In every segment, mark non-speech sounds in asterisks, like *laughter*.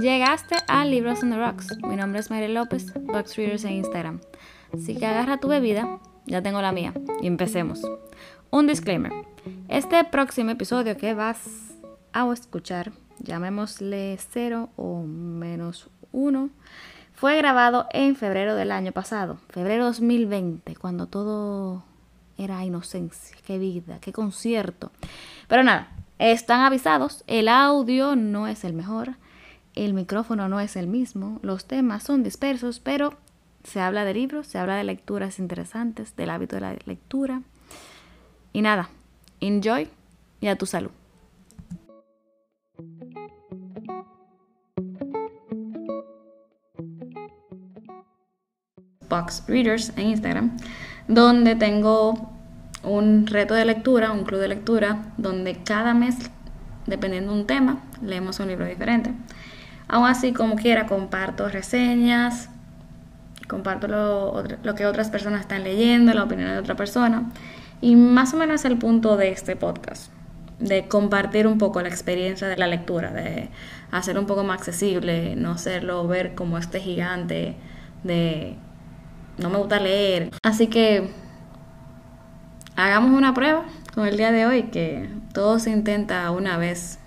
Llegaste a Libros on the Rocks. Mi nombre es María López, Box Readers en Instagram. Así que agarra tu bebida, ya tengo la mía, y empecemos. Un disclaimer. Este próximo episodio que vas a escuchar, llamémosle 0 o menos 1, fue grabado en febrero del año pasado, febrero 2020, cuando todo era inocencia, qué vida, qué concierto. Pero nada, están avisados, el audio no es el mejor, el micrófono no es el mismo, los temas son dispersos, pero se habla de libros, se habla de lecturas interesantes, del hábito de la lectura. Y nada, enjoy y a tu salud. Box Readers en Instagram, donde tengo un reto de lectura, un club de lectura, donde cada mes, dependiendo de un tema, leemos un libro diferente. Aún así, como quiera, comparto reseñas, comparto lo, que otras personas están leyendo, la opinión de otra persona. Y más o menos es el punto de este podcast, de compartir un poco la experiencia de la lectura, de hacer un poco más accesible, no hacerlo ver como este gigante de no me gusta leer. Así que hagamos una prueba con el día de hoy, que todo se intenta una vez,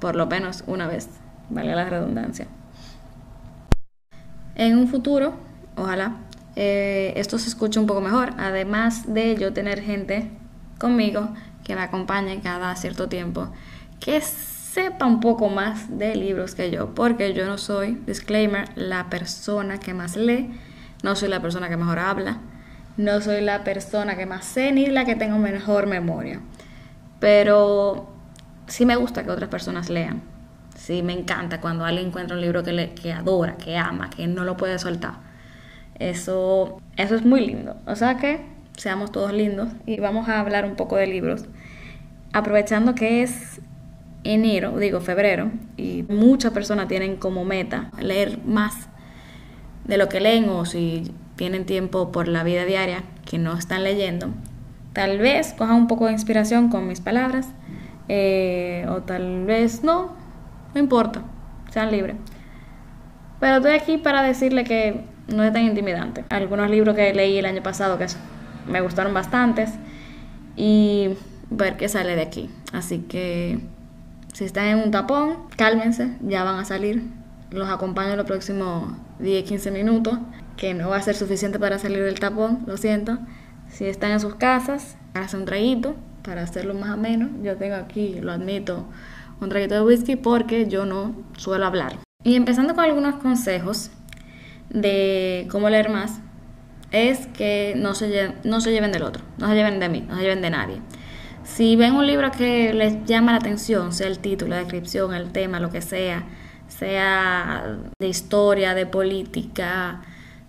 por lo menos una vez, vale la redundancia. En un futuro, ojalá, eh, esto se escuche un poco mejor, además de yo tener gente conmigo que me acompañe cada cierto tiempo, que sepa un poco más de libros que yo, porque yo no soy, disclaimer, la persona que más lee no soy la persona que mejor habla, no soy la persona que más sé ni la que tengo mejor memoria. Pero sí me gusta que otras personas lean. Sí me encanta cuando alguien encuentra un libro que, que adora, que ama, que no lo puede soltar. Eso, eso es muy lindo. O sea que seamos todos lindos y vamos a hablar un poco de libros. Aprovechando que es enero, digo febrero, y muchas personas tienen como meta leer más de lo que leen o si tienen tiempo por la vida diaria que no están leyendo, tal vez cojan un poco de inspiración con mis palabras eh, o tal vez no, no importa, sean libres. Pero estoy aquí para decirle que no es tan intimidante. Algunos libros que leí el año pasado que me gustaron bastantes y ver qué sale de aquí. Así que si están en un tapón, cálmense, ya van a salir. Los acompaño los próximos 10, 15 minutos, que no va a ser suficiente para salir del tapón, lo siento. Si están en sus casas, hacen un traguito para hacerlo más ameno. Yo tengo aquí, lo admito, un traguito de whisky porque yo no suelo hablar. Y empezando con algunos consejos de cómo leer más, es que no se, lleven, no se lleven del otro, no se lleven de mí, no se lleven de nadie. Si ven un libro que les llama la atención, sea el título, la descripción, el tema, lo que sea, sea de historia, de política,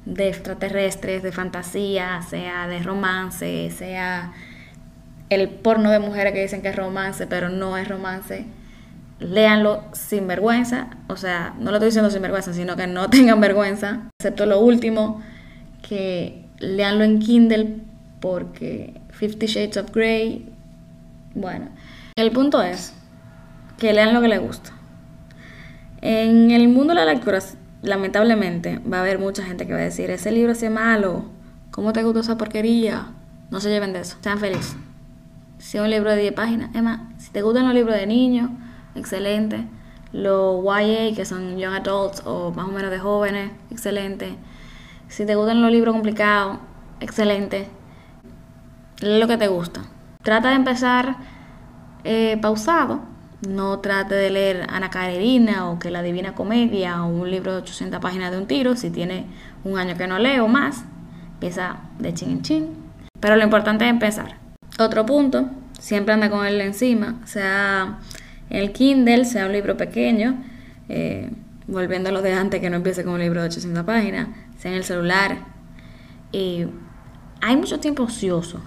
de extraterrestres, de fantasía, sea de romance, sea el porno de mujeres que dicen que es romance, pero no es romance. Léanlo sin vergüenza, o sea, no lo estoy diciendo sin vergüenza, sino que no *laughs* tengan vergüenza, excepto lo último, que leanlo en Kindle porque Fifty Shades of Grey, bueno, el punto es que lean lo que les gusta en el mundo de la lectura, lamentablemente, va a haber mucha gente que va a decir, ese libro es malo, ¿cómo te gustó esa porquería? No se lleven de eso, sean felices. Si es un libro de 10 páginas, es más, si te gustan los libros de niños, excelente. Los YA, que son Young Adults o más o menos de jóvenes, excelente. Si te gustan los libros complicados, excelente. Lee lo que te gusta. Trata de empezar eh, pausado no trate de leer Ana Karenina o que la Divina Comedia o un libro de 800 páginas de un tiro. Si tiene un año que no leo más, empieza de chin en chin. Pero lo importante es empezar. Otro punto, siempre anda con él encima, sea el Kindle, sea un libro pequeño, eh, volviendo a lo de antes que no empiece con un libro de 800 páginas, sea en el celular. Y hay mucho tiempo ocioso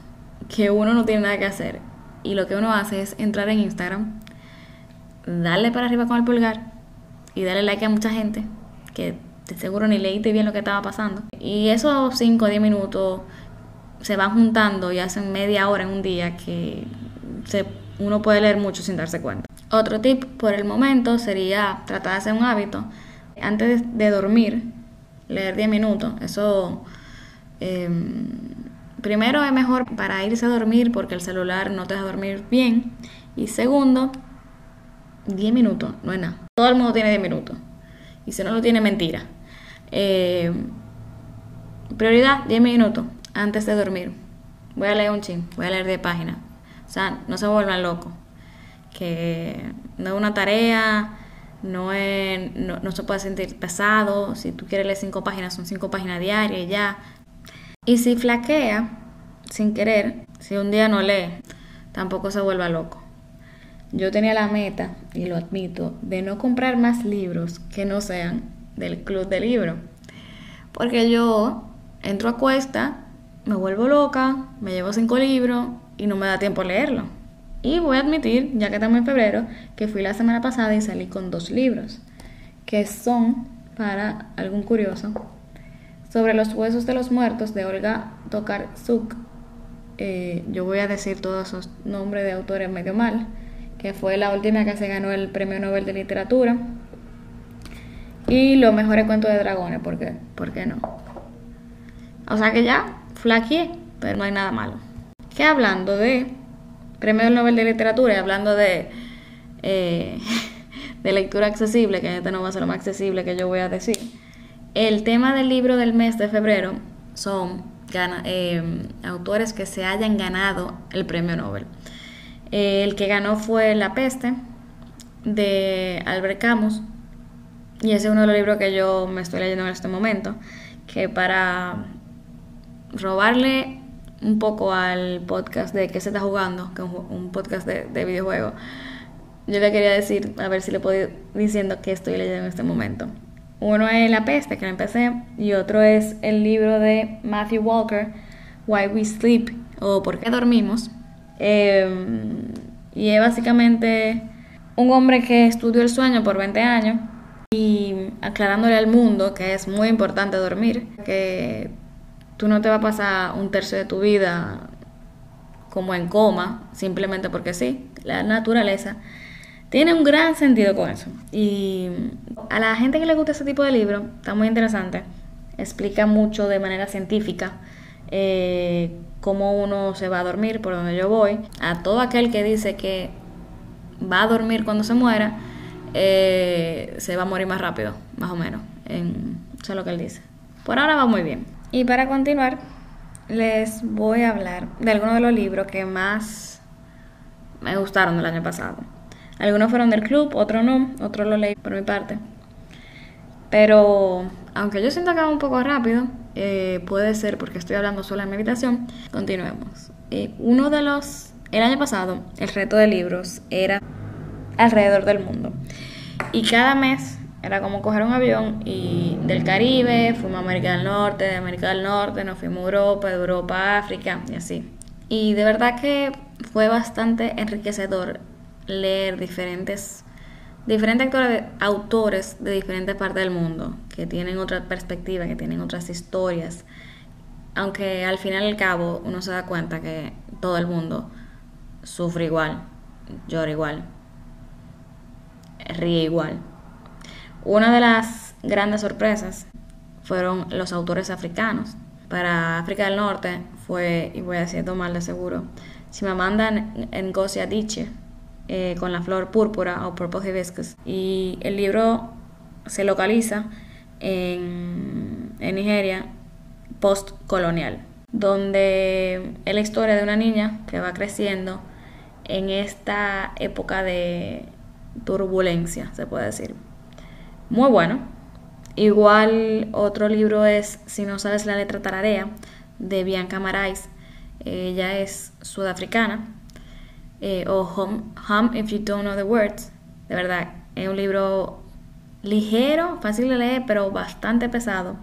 que uno no tiene nada que hacer y lo que uno hace es entrar en Instagram Dale para arriba con el pulgar y dale like a mucha gente que de seguro ni leíste bien lo que estaba pasando. Y esos 5 o 10 minutos se van juntando y hacen media hora en un día que uno puede leer mucho sin darse cuenta. Otro tip por el momento sería tratar de hacer un hábito. Antes de dormir, leer 10 minutos. Eso em, primero es mejor para irse a dormir porque el celular no te deja dormir bien. Y segundo, 10 minutos, no es nada. Todo el mundo tiene 10 minutos. Y si no lo tiene, mentira. Eh, prioridad, 10 minutos antes de dormir. Voy a leer un ching, voy a leer 10 páginas. O sea, no se vuelvan locos. Que no es una tarea, no, es, no, se puede sentir pesado. Si tú quieres leer 5 páginas, son 5 páginas diarias y ya. Y si flaquea, sin querer, si un día no lee, tampoco se vuelva loco. Yo tenía la meta, y lo admito, de no comprar más libros que no sean del club de libro. Porque yo entro a cuesta, me vuelvo loca, me llevo cinco libros y no me da tiempo a leerlo. Y voy a admitir, ya que estamos en febrero, que fui la semana pasada y salí con dos libros, que son, para algún curioso, sobre los huesos de los muertos de Olga Tokarczuk. Eh, yo voy a decir todos esos nombres de autores medio mal que fue la última que se ganó el Premio Nobel de Literatura. Y los mejores cuentos de dragones, ¿por qué? ¿Por qué no? O sea que ya, flaqueé, pero no hay nada malo. Que hablando de Premio Nobel de Literatura y hablando de, eh, *laughs* de lectura accesible, que este no va a ser lo más accesible que yo voy a decir, el tema del libro del mes de febrero son eh, autores que se hayan ganado el Premio Nobel. Eh, el que ganó fue La peste de Albert Camus. Y ese es uno de los libros que yo me estoy leyendo en este momento. Que para robarle un poco al podcast de qué se está jugando, que es un podcast de, de videojuegos, yo le quería decir, a ver si le puedo ir diciendo qué estoy leyendo en este momento. Uno es La peste, que lo empecé, y otro es el libro de Matthew Walker, Why We Sleep, o Por qué dormimos, Em, y es básicamente un hombre que estudió el sueño por 20 años y aclarándole al mundo que es muy importante dormir, que tú no te vas a pasar un tercio de tu vida como en coma, simplemente porque sí, la naturaleza tiene un gran sentido con eso. Y a la gente que le gusta ese tipo de libro, está muy interesante, explica mucho de manera científica eh, cómo uno se va a dormir, por donde yo voy. A todo aquel que dice que va a dormir cuando se muera, eh, se va a morir más rápido, más o menos. En, eso es lo que él dice. Por ahora va muy bien. Y para continuar, les voy a hablar de algunos de los libros que más me gustaron del año pasado. Algunos fueron del club, otros no, otros lo leí por mi parte. Pero aunque yo siento que va un poco rápido, eh, puede ser porque estoy hablando solo en mi continuemos. Eh, uno de los, el año pasado, el reto de libros era alrededor del mundo. Y cada mes era como coger un avión y del Caribe, fuimos a América del Norte, de América del Norte nos fuimos a Europa, de Europa a África y así. Y de verdad que fue bastante enriquecedor leer diferentes diferentes autores de diferentes partes del mundo, que tienen otra perspectiva, que tienen otras historias, aunque al final y al cabo uno se da cuenta que todo el mundo sufre igual, llora igual, ríe igual. Una de las grandes sorpresas fueron los autores africanos. Para África del Norte fue, y voy a decir mal de seguro, Chimamanda Ngozi Adichie, eh, con la flor púrpura o purple hibiscus. Y el libro se localiza en, en Nigeria postcolonial, donde es la historia de una niña que va creciendo en esta época de turbulencia, se puede decir. Muy bueno. Igual otro libro es Si no sabes la letra tararea, de Bianca Marais. Ella es sudafricana eh, o home, If You Don't Know the Words. De verdad, es un libro ligero, fácil de leer, pero bastante pesado,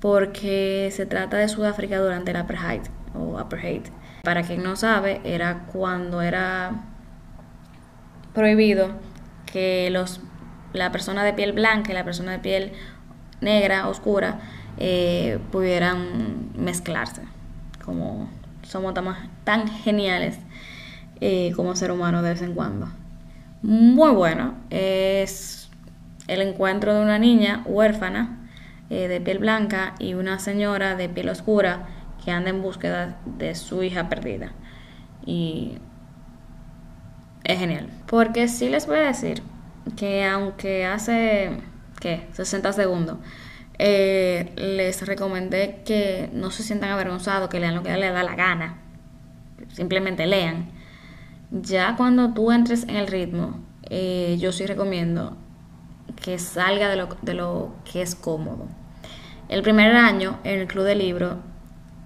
porque se trata de Sudáfrica durante el apartheid o. Para quien no sabe, era cuando era prohibido que los, la persona de piel blanca y la persona de piel negra, oscura, eh, pudieran mezclarse. Como somos tan geniales eh, como ser humano de vez en cuando. muy bueno. Es el encuentro de una niña huérfana eh, de piel blanca y una señora de piel oscura que anda en búsqueda de su hija perdida. Y es genial. Porque sí les voy a decir que aunque hace, ¿qué? 60 segundos, eh, les recomendé que no se sientan avergonzados, que lean lo que les da la gana. Simplemente lean. Ya cuando tú entres en el ritmo, eh, yo sí recomiendo que salga de lo, de lo que es cómodo. El primer año en el club de libro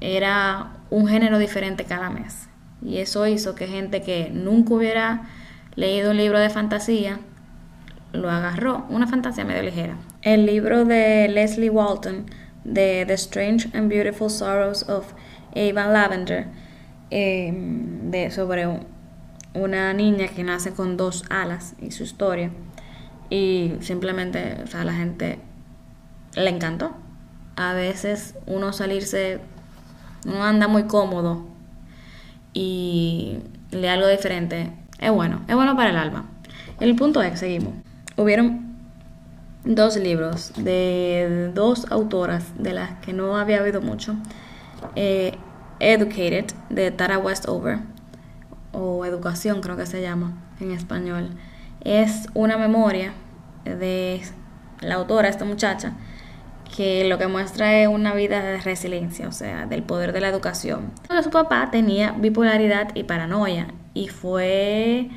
era un género diferente cada mes. Y eso hizo que gente que nunca hubiera leído un libro de fantasía lo agarró, una fantasía medio ligera. El libro de Leslie Walton, de The Strange and Beautiful Sorrows of Ava Lavender, em, de, sobre una niña que nace con dos alas y su historia. Y simplemente, o sea, a la gente le encantó. A veces uno salirse, uno anda muy cómodo y lee algo diferente. Es bueno, es bueno para el alma. El punto es, seguimos hubieron dos libros de dos autoras de las que no había oído mucho. Eh, Educated de Tara Westover, o Educación creo que se llama en español. Es una memoria de la autora, esta muchacha, que lo que muestra es una vida de resiliencia, o sea, del poder de la educación. Su papá tenía bipolaridad y paranoia y fue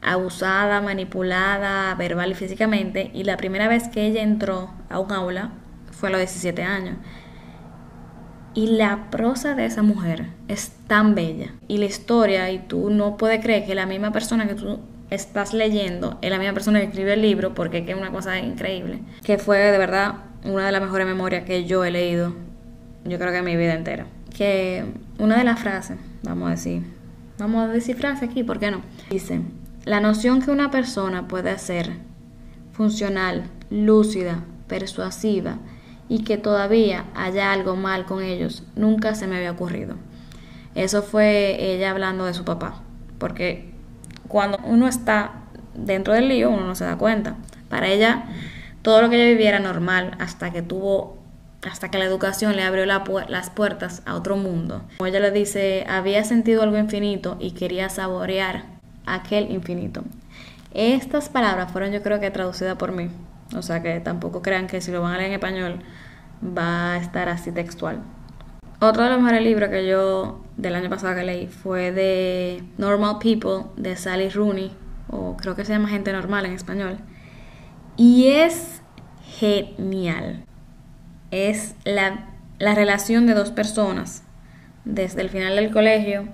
abusada, manipulada verbal y físicamente, y la primera vez que ella entró a un aula fue a los 17 años. Y la prosa de esa mujer es tan bella. Y la historia, y tú no puedes creer que la misma persona que tú estás leyendo es la misma persona que escribe el libro, porque es una cosa increíble. Que fue de verdad una de las mejores memorias que yo he leído, yo creo que en mi vida entera. Que una de las frases, vamos a decir, vamos a decir frase aquí, ¿por qué no? Dice, la noción que una persona puede ser funcional, lúcida, persuasiva y que todavía haya algo mal con ellos nunca se me había ocurrido. Eso fue ella hablando de su papá, porque cuando uno está dentro del lío uno no se da cuenta. Para ella todo lo que ella vivía era normal hasta que tuvo hasta que la educación le abrió las puertas a otro mundo. Como ella le dice, había sentido algo infinito y quería saborear aquel infinito. Estas palabras fueron yo creo que traducidas por mí, o sea que tampoco crean que si lo van a leer en español va a estar así textual. Otro de los mejores libros que yo del año pasado que leí fue de Normal People de Sally Rooney, o creo que se llama Gente Normal en español. Y es genial. Es la, la relación de dos personas desde el final del colegio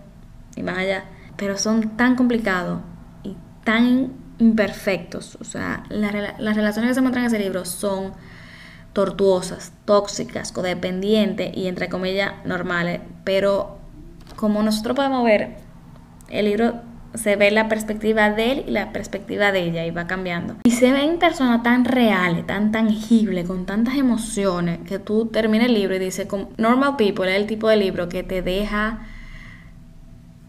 y más allá pero son tan complicados y tan imperfectos. O sea, las relaciones que se muestran en ese libro son tortuosas, tóxicas, codependientes y entre comillas normales. Pero como nosotros podemos ver, el libro se ve la perspectiva de él y la perspectiva de ella y va cambiando. Y se ven personas tan reales, tan tangibles, con tantas emociones, que tú terminas el libro y dices, Normal People es el tipo de libro que te deja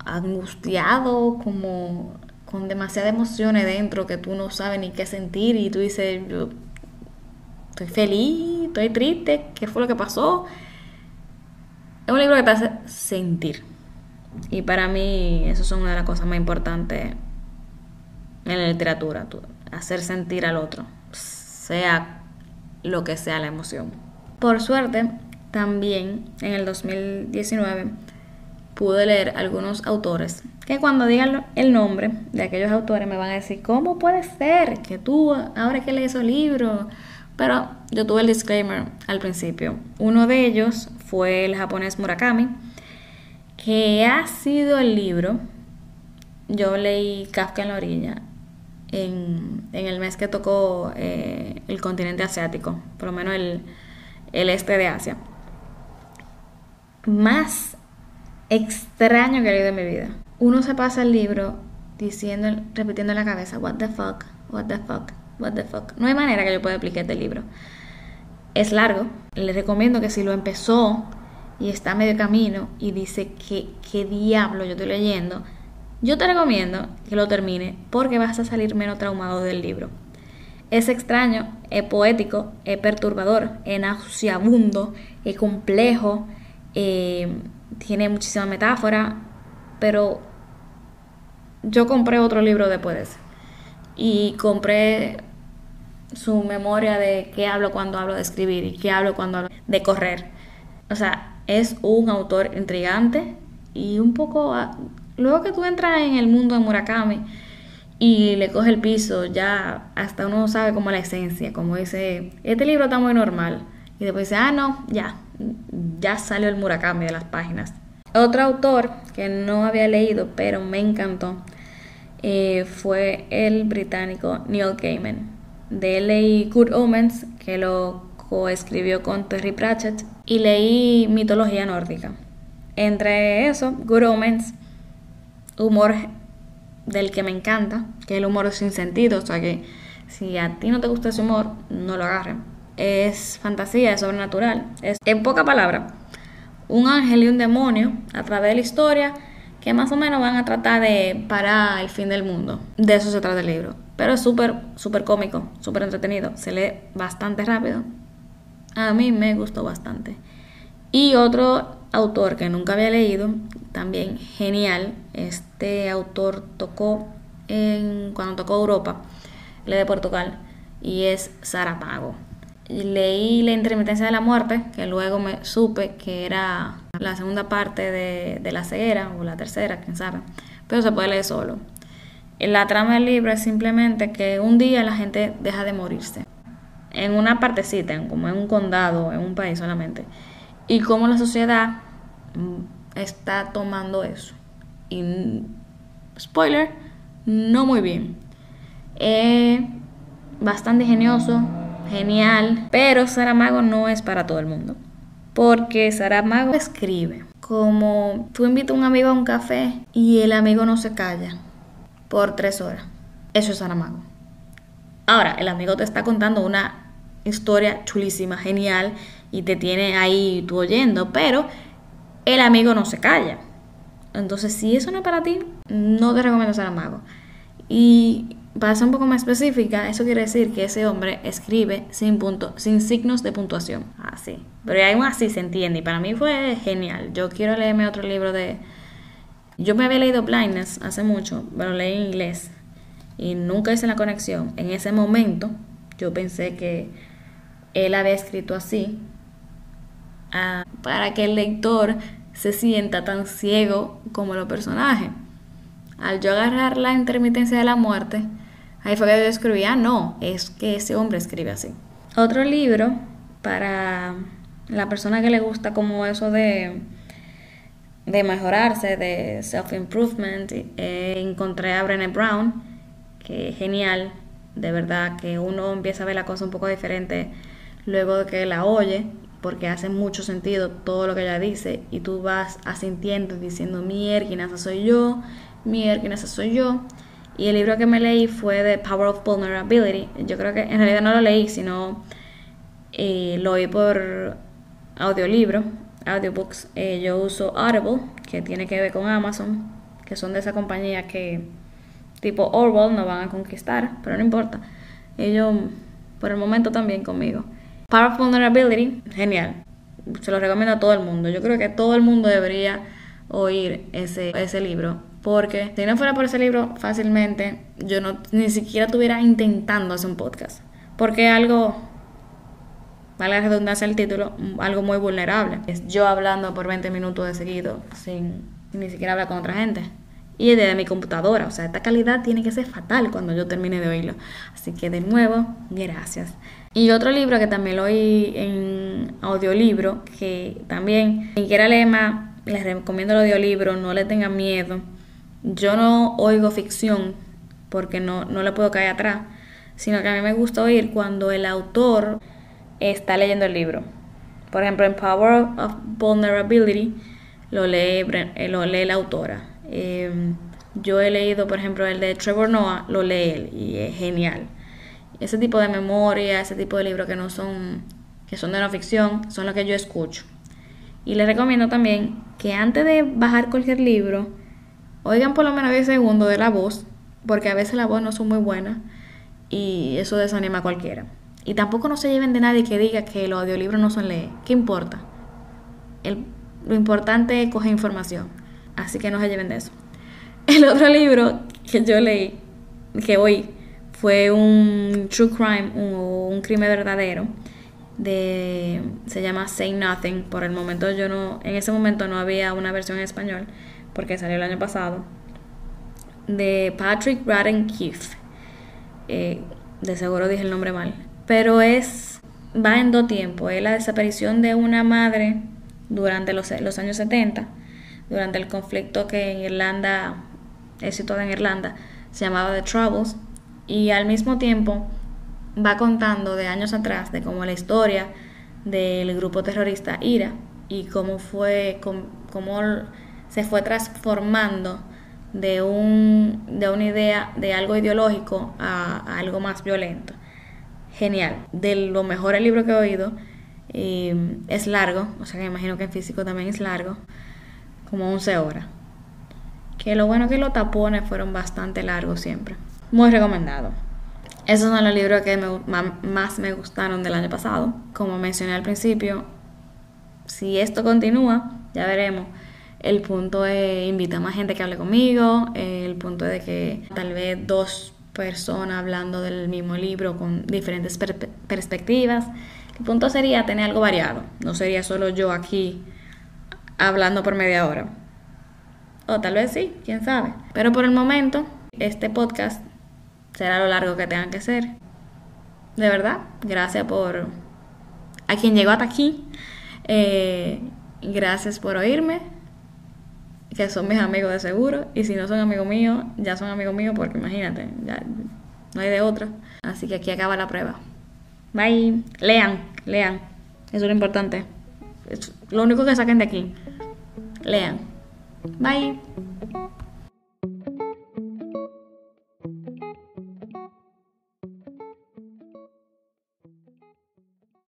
angustiado, como con demasiadas emociones dentro que tú no sabes ni qué sentir y tú dices, yo estoy feliz, estoy triste, ¿qué fue lo que pasó? Es un libro que te hace sentir. Y para mí eso es una de las cosas más importantes en la literatura, hacer sentir al otro, sea lo que sea la emoción. Por suerte, también en el 2019 pude leer algunos autores que cuando digan el nombre de aquellos autores me van a decir, ¿cómo puede ser que tú ahora que lees esos libros? Pero yo tuve el disclaimer al principio. Uno de ellos fue el japonés Murakami, que ha sido el libro, yo leí Kafka en la orilla en, el mes que tocó eh, el continente asiático, por lo menos el, el este de Asia. Más extraño que he leído en mi vida. Uno se pasa el libro diciendo, repitiendo en la cabeza, what the fuck, what the fuck, what the fuck. No hay manera que yo pueda explicar este libro. Es largo. Le recomiendo que si lo empezó y está a medio camino y dice que qué diablo yo estoy leyendo, Yo te recomiendo que lo termine porque vas a salir menos traumado del libro. Es extraño, es poético, es perturbador, es nauseabundo, es complejo, eh, tiene muchísima metáfora, pero yo compré otro libro después de ese. Y compré su memoria de qué hablo cuando hablo de escribir y qué hablo cuando hablo de correr. O sea, es un autor intrigante y un poco... Luego que tú entras en el mundo de Murakami y le coge el piso, ya hasta uno sabe como la esencia, como dice, este libro está muy normal. Y después dice, ah, no, ya, ya salió el Murakami de las páginas. Otro autor que no había leído, pero me encantó, eh, fue el británico Neil Gaiman. De él leí Good Omens, que lo coescribió con Terry Pratchett, y leí mitología nórdica. Entre eso, Good Omens, humor del que me encanta, que es el humor sin sentido, o sea que si a ti no te gusta ese humor, no lo agarren. Es fantasía, es sobrenatural. Es, en poca palabra, un ángel y un demonio a través de la historia que más o menos van a tratar de parar el fin del mundo. De eso se trata el libro. Pero es súper, súper cómico, súper entretenido. Se lee bastante rápido. A mí me gustó bastante. Y otro autor que nunca había leído, también genial. Este autor tocó en, cuando tocó Europa, le de Portugal, y es Leí La intermitencia de la muerte, que luego me supe que era la segunda parte de, la ceguera, o la tercera, quién sabe, pero se puede leer solo. La trama del libro es simplemente que un día la gente deja de morirse. En una partecita, como en un condado, en un país solamente. Y cómo la sociedad mm, está tomando eso. Y, spoiler, no muy bien. Es bastante ingenioso, genial, pero Saramago no es para todo el mundo. Porque Saramago escribe como tú invitas a un amigo a un café y el amigo no se calla por tres horas. Eso es Saramago. Ahora, el amigo te está contando una historia chulísima, genial, y te tiene ahí tú oyendo, pero el amigo no se calla. Entonces, si eso no es para ti, no te recomiendo Saramago. Y para ser un poco más específica, eso quiere decir que ese hombre escribe sin, punto, sin signos de puntuación. Así. Pero aún así se entiende. Y para mí fue genial. Yo quiero leerme otro libro de... Yo me había leído Blindness hace mucho, pero leí en inglés. Y nunca hice la conexión. En ese momento yo pensé que él había escrito así ah, para que el lector se sienta tan ciego como los personajes. Al yo agarrar la intermitencia de la muerte, Ahí fue que yo escribí, ah, no, es que ese hombre escribe así. Otro libro para la persona que le gusta como eso de, de mejorarse, de self-improvement, eh, encontré a Brené Brown, que es genial, de verdad que uno empieza a ver la cosa un poco diferente luego de que la oye, porque hace mucho sentido todo lo que ella dice y tú vas asintiendo y diciendo, mi esa soy yo, mi esa soy yo. Y el libro que me leí fue The Power of Vulnerability. Yo creo que en realidad no lo leí, sino eh, lo oí por audiolibro, audiobooks. Eh, yo uso Audible, que tiene que ver con Amazon, que son de esa compañía que tipo Orwell no van a conquistar, pero no importa. Ellos por el momento también conmigo. Power of Vulnerability, genial. Se lo recomiendo a todo el mundo. Yo creo que todo el mundo debería oír ese, ese libro porque si no fuera por ese libro, fácilmente yo no ni siquiera estuviera intentando hacer un podcast. Porque algo, vale la redundancia el título, algo muy vulnerable. Es yo hablando por 20 minutos de seguido sin, ni siquiera hablar con otra gente. Y desde mi computadora. O sea, esta calidad tiene que ser fatal cuando yo termine de oírlo. Así que de nuevo, gracias. Y otro libro que también lo oí en audiolibro, que también, quien quiera leer más, les recomiendo el audiolibro, no le tengan miedo yo no oigo ficción porque no, no le puedo caer atrás, sino que a mí me gusta oír cuando el autor está leyendo el libro. Por ejemplo, en Power of Vulnerability lo lee, eh, lo lee la autora. Em, yo he leído, por ejemplo, el de Trevor Noah, lo lee él y es genial. Ese tipo de memoria, ese tipo de libros que no son, que son de no ficción, son los que yo escucho. Y les recomiendo también que antes de bajar cualquier libro, Oigan por lo menos 10 segundos de la voz, porque a veces la voz no son muy buenas y eso desanima a cualquiera. Y tampoco no se lleven de nadie que diga que los audiolibros no son leer. ¿Qué importa? lo importante es coger información. Así que no se lleven de eso. *laughs* El otro libro que yo leí, que hoy fue un true crime, un, un crimen verdadero. De, se llama Say Nothing. Por el momento yo no, en ese momento no había una versión en español porque salió el año pasado. De Patrick Braden Keefe. Eh, de seguro dije el nombre mal. Pero es, va en dos tiempos. Es la desaparición de una madre durante los, los años 70, durante el conflicto que en Irlanda, es situado en Irlanda, se llamaba The Troubles y al mismo tiempo va contando de años atrás de cómo la historia del grupo terrorista IRA y cómo fue cómo se fue transformando de un de una idea de algo ideológico a, algo más violento genial de lo mejor el libro que he oído y es largo o sea que me imagino que en físico también es largo como 11 horas que lo bueno que los tapones fueron bastante largos siempre muy recomendado. Esos son los libros que más me gustaron del año pasado. Como mencioné al principio, si esto continúa, ya veremos. El punto es invitar más gente que hable conmigo. El punto de que tal vez dos personas hablando del mismo libro con diferentes perspectivas. El punto sería tener algo variado. No sería solo yo aquí hablando por media hora. O tal vez sí, quién sabe. Pero por el momento, este podcast será lo largo que tengan que ser. De verdad, gracias por a quien llegó hasta aquí. Eh, gracias por oírme, que son mis amigos de seguro. Y si no son amigos míos, ya son amigos míos porque imagínate, ya no hay de otro. Así que aquí acaba la prueba. Bye. Lean, lean. Eso es lo importante. Es lo único que saquen de aquí. Lean. Bye.